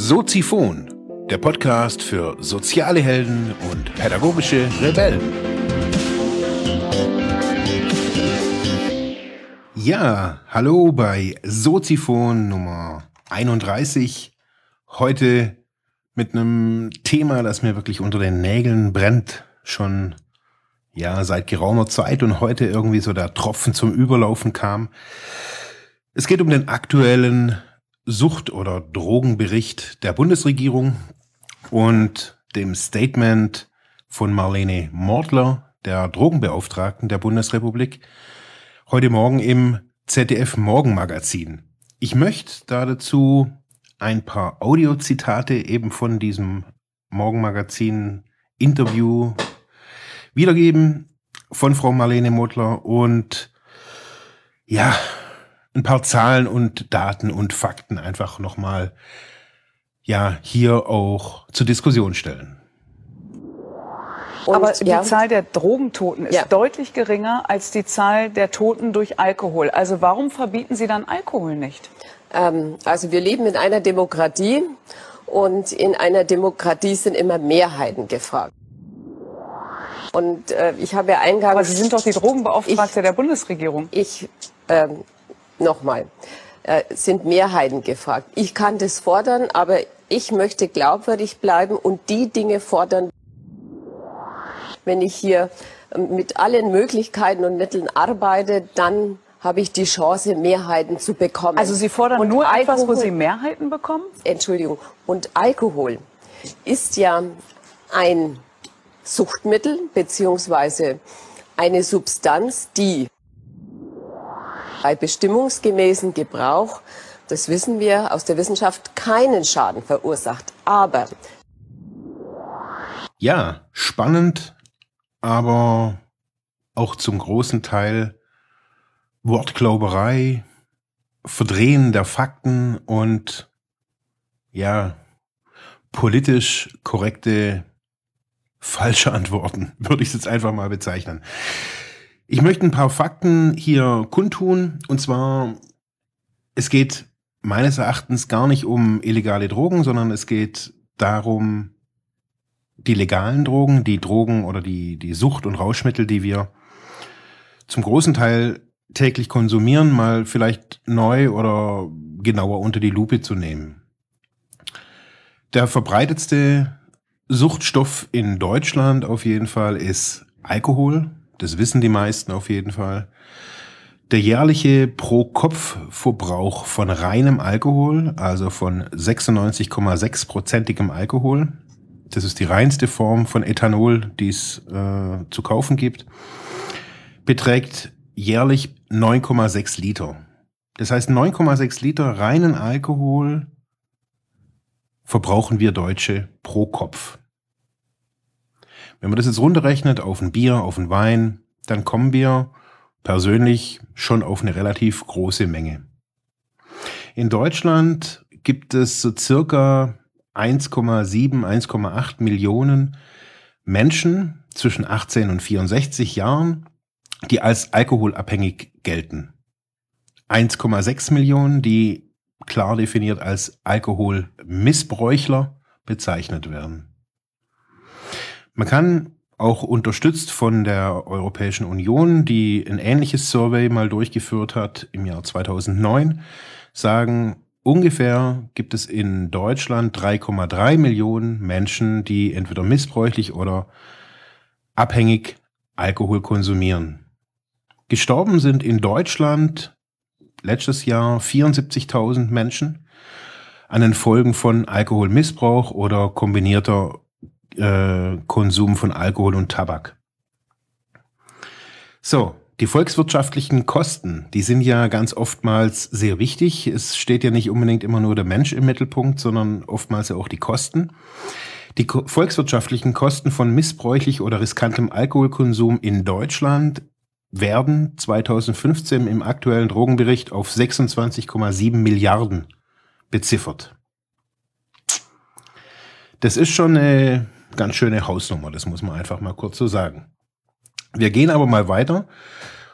Soziphon, der Podcast für soziale Helden und pädagogische Rebellen. Ja, hallo bei Soziphon Nummer 31. Heute mit einem Thema, das mir wirklich unter den Nägeln brennt, schon ja seit geraumer Zeit und heute irgendwie so der Tropfen zum Überlaufen kam. Es geht um den aktuellen Sucht- oder Drogenbericht der Bundesregierung und dem Statement von Marlene Mortler, der Drogenbeauftragten der Bundesrepublik, heute Morgen im ZDF Morgenmagazin. Ich möchte da dazu ein paar Audiozitate eben von diesem Morgenmagazin Interview wiedergeben von Frau Marlene Mortler und ja, ein paar Zahlen und Daten und Fakten einfach nochmal ja hier auch zur Diskussion stellen. Und, Aber die ja. Zahl der Drogentoten ist ja. deutlich geringer als die Zahl der Toten durch Alkohol. Also warum verbieten Sie dann Alkohol nicht? Ähm, also wir leben in einer Demokratie und in einer Demokratie sind immer Mehrheiten gefragt. Und äh, ich habe ja eingangs... Aber Sie sind doch die Drogenbeauftragte ich, der Bundesregierung. Ich ähm, nochmal, äh, sind Mehrheiten gefragt. Ich kann das fordern, aber ich möchte glaubwürdig bleiben und die Dinge fordern, wenn ich hier ähm, mit allen Möglichkeiten und Mitteln arbeite, dann habe ich die Chance, Mehrheiten zu bekommen. Also Sie fordern und nur Alkohol, etwas, wo Sie Mehrheiten bekommen? Entschuldigung. Und Alkohol ist ja ein Suchtmittel beziehungsweise eine Substanz, die bei bestimmungsgemäßen Gebrauch, das wissen wir aus der Wissenschaft, keinen Schaden verursacht. Aber ja, spannend, aber auch zum großen Teil Wortglauberei, Verdrehen der Fakten und ja, politisch korrekte falsche Antworten, würde ich es jetzt einfach mal bezeichnen. Ich möchte ein paar Fakten hier kundtun. Und zwar, es geht meines Erachtens gar nicht um illegale Drogen, sondern es geht darum, die legalen Drogen, die Drogen oder die, die Sucht- und Rauschmittel, die wir zum großen Teil täglich konsumieren, mal vielleicht neu oder genauer unter die Lupe zu nehmen. Der verbreitetste Suchtstoff in Deutschland auf jeden Fall ist Alkohol. Das wissen die meisten auf jeden Fall. Der jährliche Pro-Kopf-Verbrauch von reinem Alkohol, also von 96,6-prozentigem Alkohol, das ist die reinste Form von Ethanol, die es äh, zu kaufen gibt, beträgt jährlich 9,6 Liter. Das heißt, 9,6 Liter reinen Alkohol verbrauchen wir Deutsche pro Kopf. Wenn man das jetzt runterrechnet auf ein Bier, auf ein Wein, dann kommen wir persönlich schon auf eine relativ große Menge. In Deutschland gibt es so circa 1,7, 1,8 Millionen Menschen zwischen 18 und 64 Jahren, die als alkoholabhängig gelten. 1,6 Millionen, die klar definiert als Alkoholmissbräuchler bezeichnet werden. Man kann auch unterstützt von der Europäischen Union, die ein ähnliches Survey mal durchgeführt hat im Jahr 2009, sagen, ungefähr gibt es in Deutschland 3,3 Millionen Menschen, die entweder missbräuchlich oder abhängig Alkohol konsumieren. Gestorben sind in Deutschland letztes Jahr 74.000 Menschen an den Folgen von Alkoholmissbrauch oder kombinierter äh, Konsum von Alkohol und Tabak. So, die volkswirtschaftlichen Kosten, die sind ja ganz oftmals sehr wichtig. Es steht ja nicht unbedingt immer nur der Mensch im Mittelpunkt, sondern oftmals ja auch die Kosten. Die volkswirtschaftlichen Kosten von missbräuchlich oder riskantem Alkoholkonsum in Deutschland werden 2015 im aktuellen Drogenbericht auf 26,7 Milliarden beziffert. Das ist schon eine ganz schöne Hausnummer, das muss man einfach mal kurz so sagen. Wir gehen aber mal weiter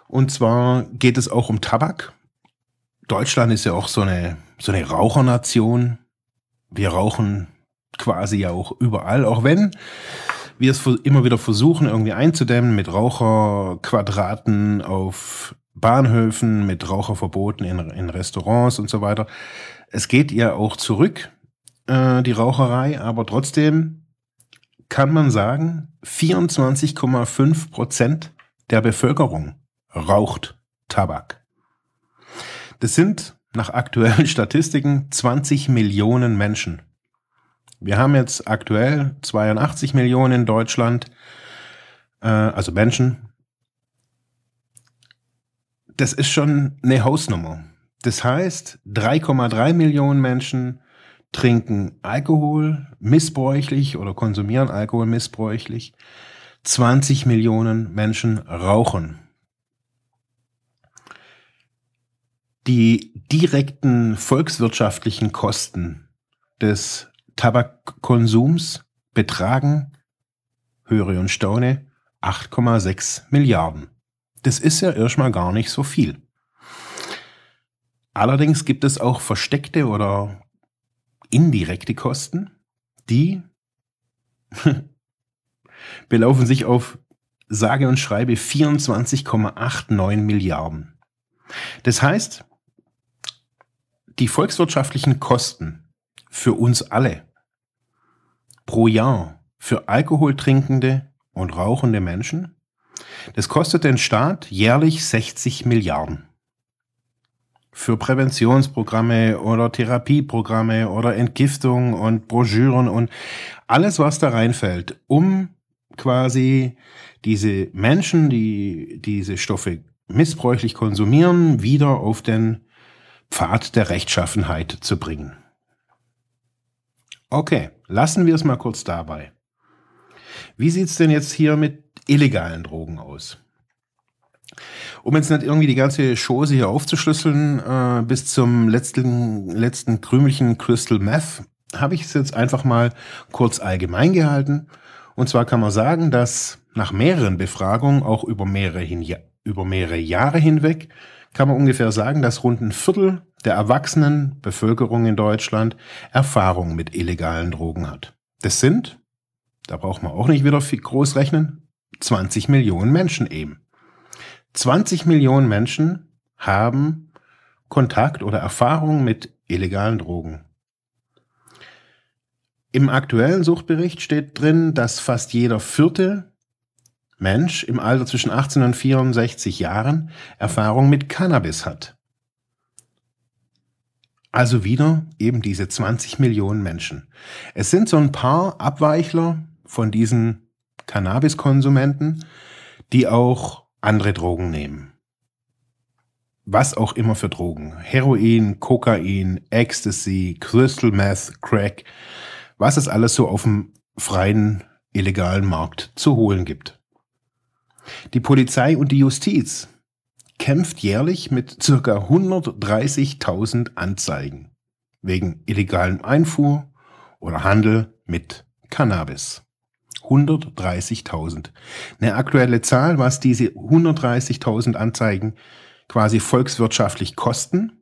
Und zwar geht es auch um Tabak. Deutschland ist ja auch so eine, so eine Rauchernation. Wir rauchen quasi ja auch überall, auch wenn wir es immer wieder versuchen, irgendwie einzudämmen mit Raucherquadraten auf Bahnhöfen, mit Raucherverboten in, in Restaurants und so weiter. Es geht ja auch zurück, äh, die Raucherei, aber trotzdem kann man sagen, 24,5 Prozent der Bevölkerung raucht Tabak. Das sind nach aktuellen Statistiken 20 Millionen Menschen. Wir haben jetzt aktuell 82 Millionen in Deutschland, äh, also Menschen. Das ist schon eine Hausnummer. Das heißt, 3,3 Millionen Menschen trinken Alkohol missbräuchlich oder konsumieren Alkohol missbräuchlich. 20 Millionen Menschen rauchen. Die direkten volkswirtschaftlichen Kosten des Tabakkonsums betragen, höre und staune, 8,6 Milliarden. Das ist ja erstmal gar nicht so viel. Allerdings gibt es auch versteckte oder indirekte Kosten, die belaufen sich auf sage und schreibe 24,89 Milliarden. Das heißt, die volkswirtschaftlichen Kosten für uns alle pro Jahr für alkoholtrinkende und rauchende Menschen, das kostet den Staat jährlich 60 Milliarden. Für Präventionsprogramme oder Therapieprogramme oder Entgiftung und Broschüren und alles, was da reinfällt, um quasi diese Menschen, die diese Stoffe missbräuchlich konsumieren, wieder auf den Pfad der Rechtschaffenheit zu bringen. Okay, lassen wir es mal kurz dabei. Wie sieht es denn jetzt hier mit illegalen Drogen aus? Um jetzt nicht irgendwie die ganze Chose hier aufzuschlüsseln, äh, bis zum letzten, letzten Krümelchen Crystal Meth, habe ich es jetzt einfach mal kurz allgemein gehalten. Und zwar kann man sagen, dass nach mehreren Befragungen, auch über mehrere, hin, über mehrere Jahre hinweg, kann man ungefähr sagen, dass rund ein Viertel der erwachsenen Bevölkerung in Deutschland Erfahrung mit illegalen Drogen hat. Das sind, da braucht man auch nicht wieder viel groß rechnen, 20 Millionen Menschen eben. 20 Millionen Menschen haben Kontakt oder Erfahrung mit illegalen Drogen. Im aktuellen Suchtbericht steht drin, dass fast jeder vierte Mensch im Alter zwischen 18 und 64 Jahren Erfahrung mit Cannabis hat. Also wieder eben diese 20 Millionen Menschen. Es sind so ein paar Abweichler von diesen Cannabiskonsumenten, die auch andere Drogen nehmen. Was auch immer für Drogen. Heroin, Kokain, Ecstasy, Crystal Meth, Crack. Was es alles so auf dem freien, illegalen Markt zu holen gibt. Die Polizei und die Justiz kämpft jährlich mit circa 130.000 Anzeigen wegen illegalen Einfuhr oder Handel mit Cannabis. 130.000. Eine aktuelle Zahl, was diese 130.000 Anzeigen quasi volkswirtschaftlich kosten,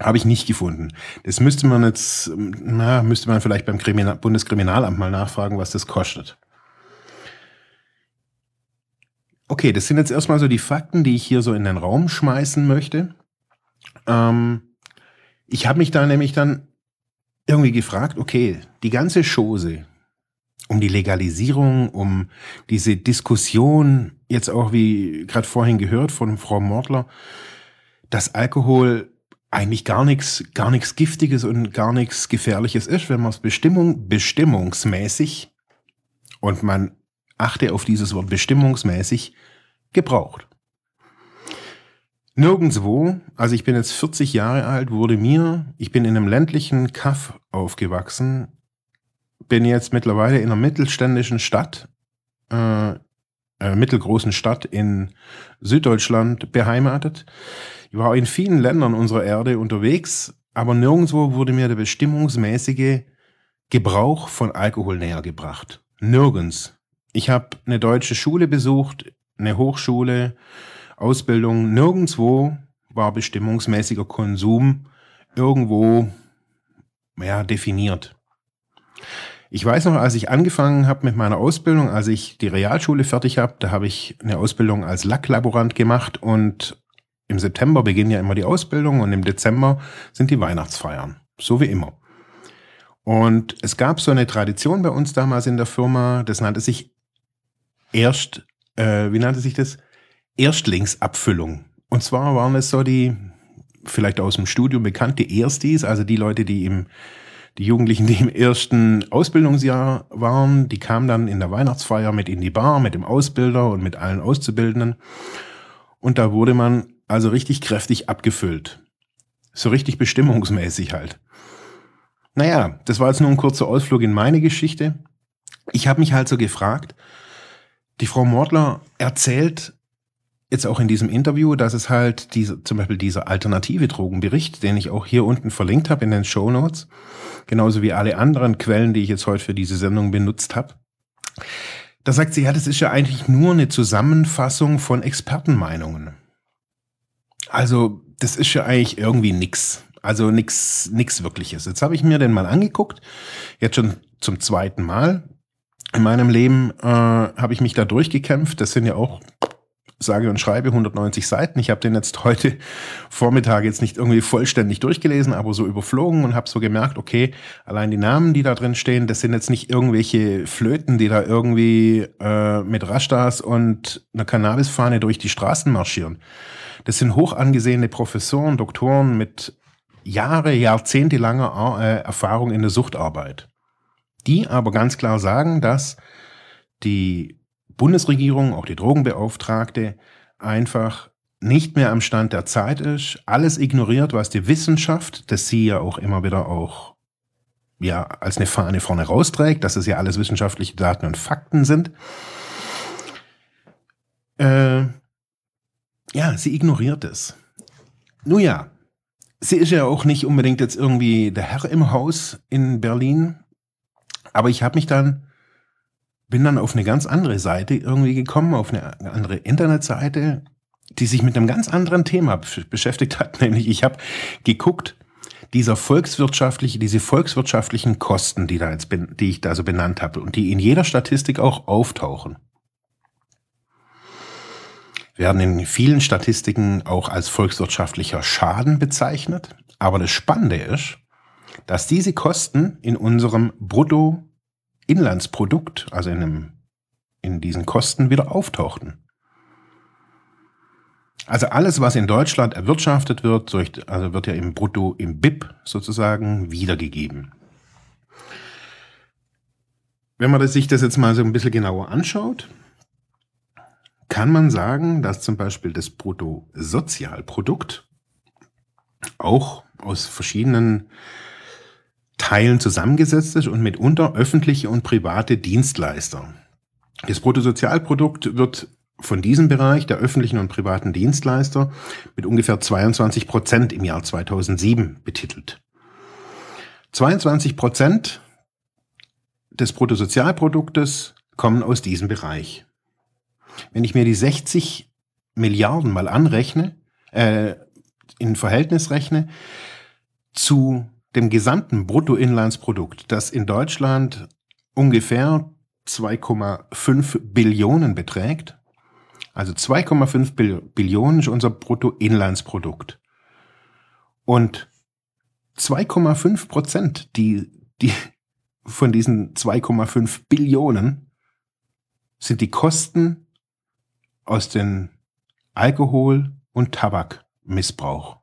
habe ich nicht gefunden. Das müsste man jetzt, na, müsste man vielleicht beim Kriminal Bundeskriminalamt mal nachfragen, was das kostet. Okay, das sind jetzt erstmal so die Fakten, die ich hier so in den Raum schmeißen möchte. Ähm, ich habe mich da nämlich dann irgendwie gefragt, okay, die ganze Chose um die Legalisierung, um diese Diskussion, jetzt auch wie gerade vorhin gehört von Frau Mortler, dass Alkohol eigentlich gar nichts, gar nichts Giftiges und gar nichts Gefährliches ist, wenn man es Bestimmung, bestimmungsmäßig und man achte auf dieses Wort bestimmungsmäßig, gebraucht. Nirgendwo, also ich bin jetzt 40 Jahre alt, wurde mir, ich bin in einem ländlichen Kaff aufgewachsen, bin jetzt mittlerweile in einer mittelständischen Stadt, äh, äh, mittelgroßen Stadt in Süddeutschland beheimatet. Ich war in vielen Ländern unserer Erde unterwegs, aber nirgendwo wurde mir der bestimmungsmäßige Gebrauch von Alkohol näher gebracht. Nirgends. Ich habe eine deutsche Schule besucht, eine Hochschule, Ausbildung, nirgendwo war bestimmungsmäßiger Konsum irgendwo ja, definiert. Ich weiß noch, als ich angefangen habe mit meiner Ausbildung, als ich die Realschule fertig habe, da habe ich eine Ausbildung als Lacklaborant gemacht und im September beginnen ja immer die Ausbildung und im Dezember sind die Weihnachtsfeiern. So wie immer. Und es gab so eine Tradition bei uns damals in der Firma, das nannte sich erst, äh, wie nannte sich das? Erstlingsabfüllung. Und zwar waren es so die, vielleicht aus dem Studium bekannt, die Erstis, also die Leute, die im, die Jugendlichen, die im ersten Ausbildungsjahr waren, die kamen dann in der Weihnachtsfeier mit in die Bar, mit dem Ausbilder und mit allen Auszubildenden. Und da wurde man also richtig kräftig abgefüllt. So richtig bestimmungsmäßig halt. Naja, das war jetzt nur ein kurzer Ausflug in meine Geschichte. Ich habe mich halt so gefragt, die Frau Mordler erzählt jetzt auch in diesem Interview, dass es halt diese, zum Beispiel dieser alternative Drogenbericht, den ich auch hier unten verlinkt habe in den Show Notes, genauso wie alle anderen Quellen, die ich jetzt heute für diese Sendung benutzt habe. Da sagt sie, ja, das ist ja eigentlich nur eine Zusammenfassung von Expertenmeinungen. Also, das ist ja eigentlich irgendwie nix. Also nix, nix wirkliches. Jetzt habe ich mir den mal angeguckt, jetzt schon zum zweiten Mal. In meinem Leben äh, habe ich mich da durchgekämpft. Das sind ja auch sage und schreibe 190 Seiten. Ich habe den jetzt heute Vormittag jetzt nicht irgendwie vollständig durchgelesen, aber so überflogen und habe so gemerkt, okay, allein die Namen, die da drin stehen, das sind jetzt nicht irgendwelche Flöten, die da irgendwie äh, mit Rastas und einer Cannabisfahne durch die Straßen marschieren. Das sind hoch angesehene Professoren, Doktoren mit Jahre, Jahrzehnte äh, Erfahrung in der Suchtarbeit. Die aber ganz klar sagen, dass die Bundesregierung, auch die Drogenbeauftragte, einfach nicht mehr am Stand der Zeit ist, alles ignoriert, was die Wissenschaft, das sie ja auch immer wieder auch ja als eine Fahne vorne rausträgt, dass es ja alles wissenschaftliche Daten und Fakten sind. Äh, ja, sie ignoriert es. Nun ja, sie ist ja auch nicht unbedingt jetzt irgendwie der Herr im Haus in Berlin, aber ich habe mich dann bin dann auf eine ganz andere Seite irgendwie gekommen, auf eine andere Internetseite, die sich mit einem ganz anderen Thema beschäftigt hat. Nämlich ich habe geguckt, dieser volkswirtschaftliche, diese volkswirtschaftlichen Kosten, die, da jetzt, die ich da so benannt habe und die in jeder Statistik auch auftauchen, werden in vielen Statistiken auch als volkswirtschaftlicher Schaden bezeichnet. Aber das Spannende ist, dass diese Kosten in unserem Brutto Inlandsprodukt, also in, einem, in diesen Kosten, wieder auftauchten. Also alles, was in Deutschland erwirtschaftet wird, also wird ja im Brutto, im BIP sozusagen wiedergegeben. Wenn man sich das jetzt mal so ein bisschen genauer anschaut, kann man sagen, dass zum Beispiel das Bruttosozialprodukt auch aus verschiedenen Teilen zusammengesetzt ist und mitunter öffentliche und private Dienstleister. Das Bruttosozialprodukt wird von diesem Bereich der öffentlichen und privaten Dienstleister mit ungefähr 22 Prozent im Jahr 2007 betitelt. 22 Prozent des Bruttosozialproduktes kommen aus diesem Bereich. Wenn ich mir die 60 Milliarden mal anrechne, äh, in Verhältnis rechne zu dem gesamten Bruttoinlandsprodukt, das in Deutschland ungefähr 2,5 Billionen beträgt, also 2,5 Billionen ist unser Bruttoinlandsprodukt. Und 2,5 Prozent, die, die von diesen 2,5 Billionen sind die Kosten aus dem Alkohol- und Tabakmissbrauch.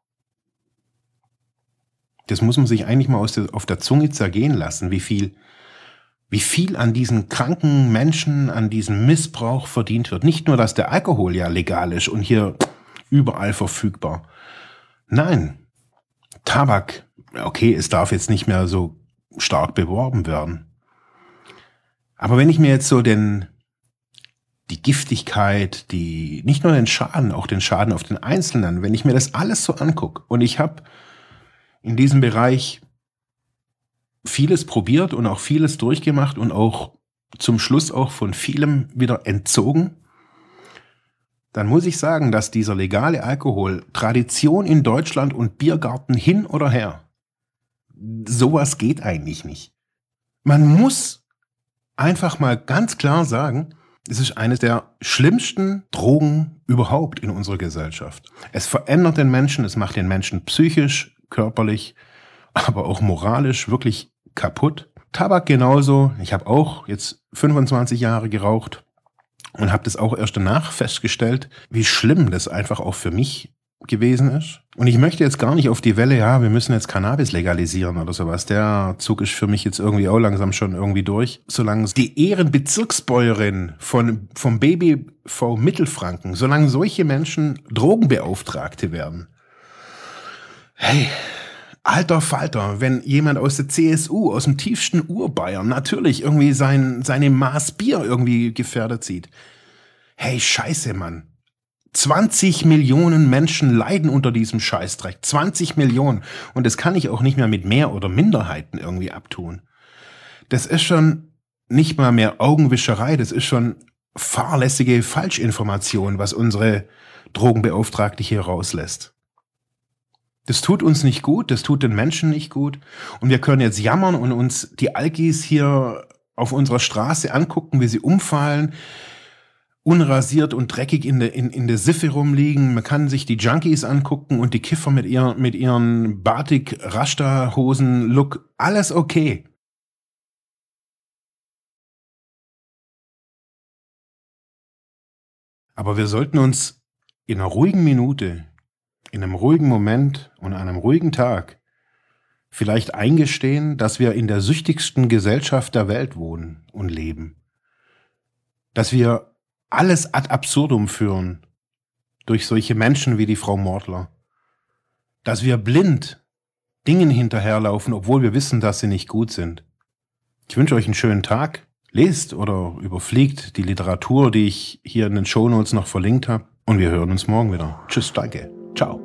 Das muss man sich eigentlich mal der, auf der Zunge zergehen lassen, wie viel, wie viel an diesen kranken Menschen, an diesem Missbrauch verdient wird. Nicht nur, dass der Alkohol ja legal ist und hier überall verfügbar. Nein, Tabak, okay, es darf jetzt nicht mehr so stark beworben werden. Aber wenn ich mir jetzt so den, die Giftigkeit, die, nicht nur den Schaden, auch den Schaden auf den Einzelnen, wenn ich mir das alles so angucke und ich habe in diesem Bereich vieles probiert und auch vieles durchgemacht und auch zum Schluss auch von vielem wieder entzogen, dann muss ich sagen, dass dieser legale Alkohol Tradition in Deutschland und Biergarten hin oder her, sowas geht eigentlich nicht. Man muss einfach mal ganz klar sagen, es ist eines der schlimmsten Drogen überhaupt in unserer Gesellschaft. Es verändert den Menschen, es macht den Menschen psychisch, körperlich, aber auch moralisch wirklich kaputt. Tabak genauso. Ich habe auch jetzt 25 Jahre geraucht und habe das auch erst danach festgestellt, wie schlimm das einfach auch für mich gewesen ist. Und ich möchte jetzt gar nicht auf die Welle, ja, wir müssen jetzt Cannabis legalisieren oder sowas. Der Zug ist für mich jetzt irgendwie auch langsam schon irgendwie durch. Solange die Ehrenbezirksbäuerin von, vom BBV Mittelfranken, solange solche Menschen Drogenbeauftragte werden. Hey, alter Falter, wenn jemand aus der CSU, aus dem tiefsten Urbayern, natürlich irgendwie sein, seine Maß Bier irgendwie gefährdet sieht. Hey, scheiße, Mann. 20 Millionen Menschen leiden unter diesem Scheißdreck. 20 Millionen. Und das kann ich auch nicht mehr mit mehr oder Minderheiten irgendwie abtun. Das ist schon nicht mal mehr Augenwischerei, das ist schon fahrlässige Falschinformation, was unsere Drogenbeauftragte hier rauslässt. Das tut uns nicht gut, das tut den Menschen nicht gut. Und wir können jetzt jammern und uns die Alkis hier auf unserer Straße angucken, wie sie umfallen, unrasiert und dreckig in der, in, in der Siffe rumliegen. Man kann sich die Junkies angucken und die Kiffer mit, ihr, mit ihren Batik-Rasta-Hosen-Look. Alles okay. Aber wir sollten uns in einer ruhigen Minute in einem ruhigen Moment und einem ruhigen Tag vielleicht eingestehen, dass wir in der süchtigsten Gesellschaft der Welt wohnen und leben. Dass wir alles ad absurdum führen durch solche Menschen wie die Frau Mordler. Dass wir blind Dingen hinterherlaufen, obwohl wir wissen, dass sie nicht gut sind. Ich wünsche euch einen schönen Tag. Lest oder überfliegt die Literatur, die ich hier in den Shownotes noch verlinkt habe. Und wir hören uns morgen wieder. Tschüss, danke. Ciao.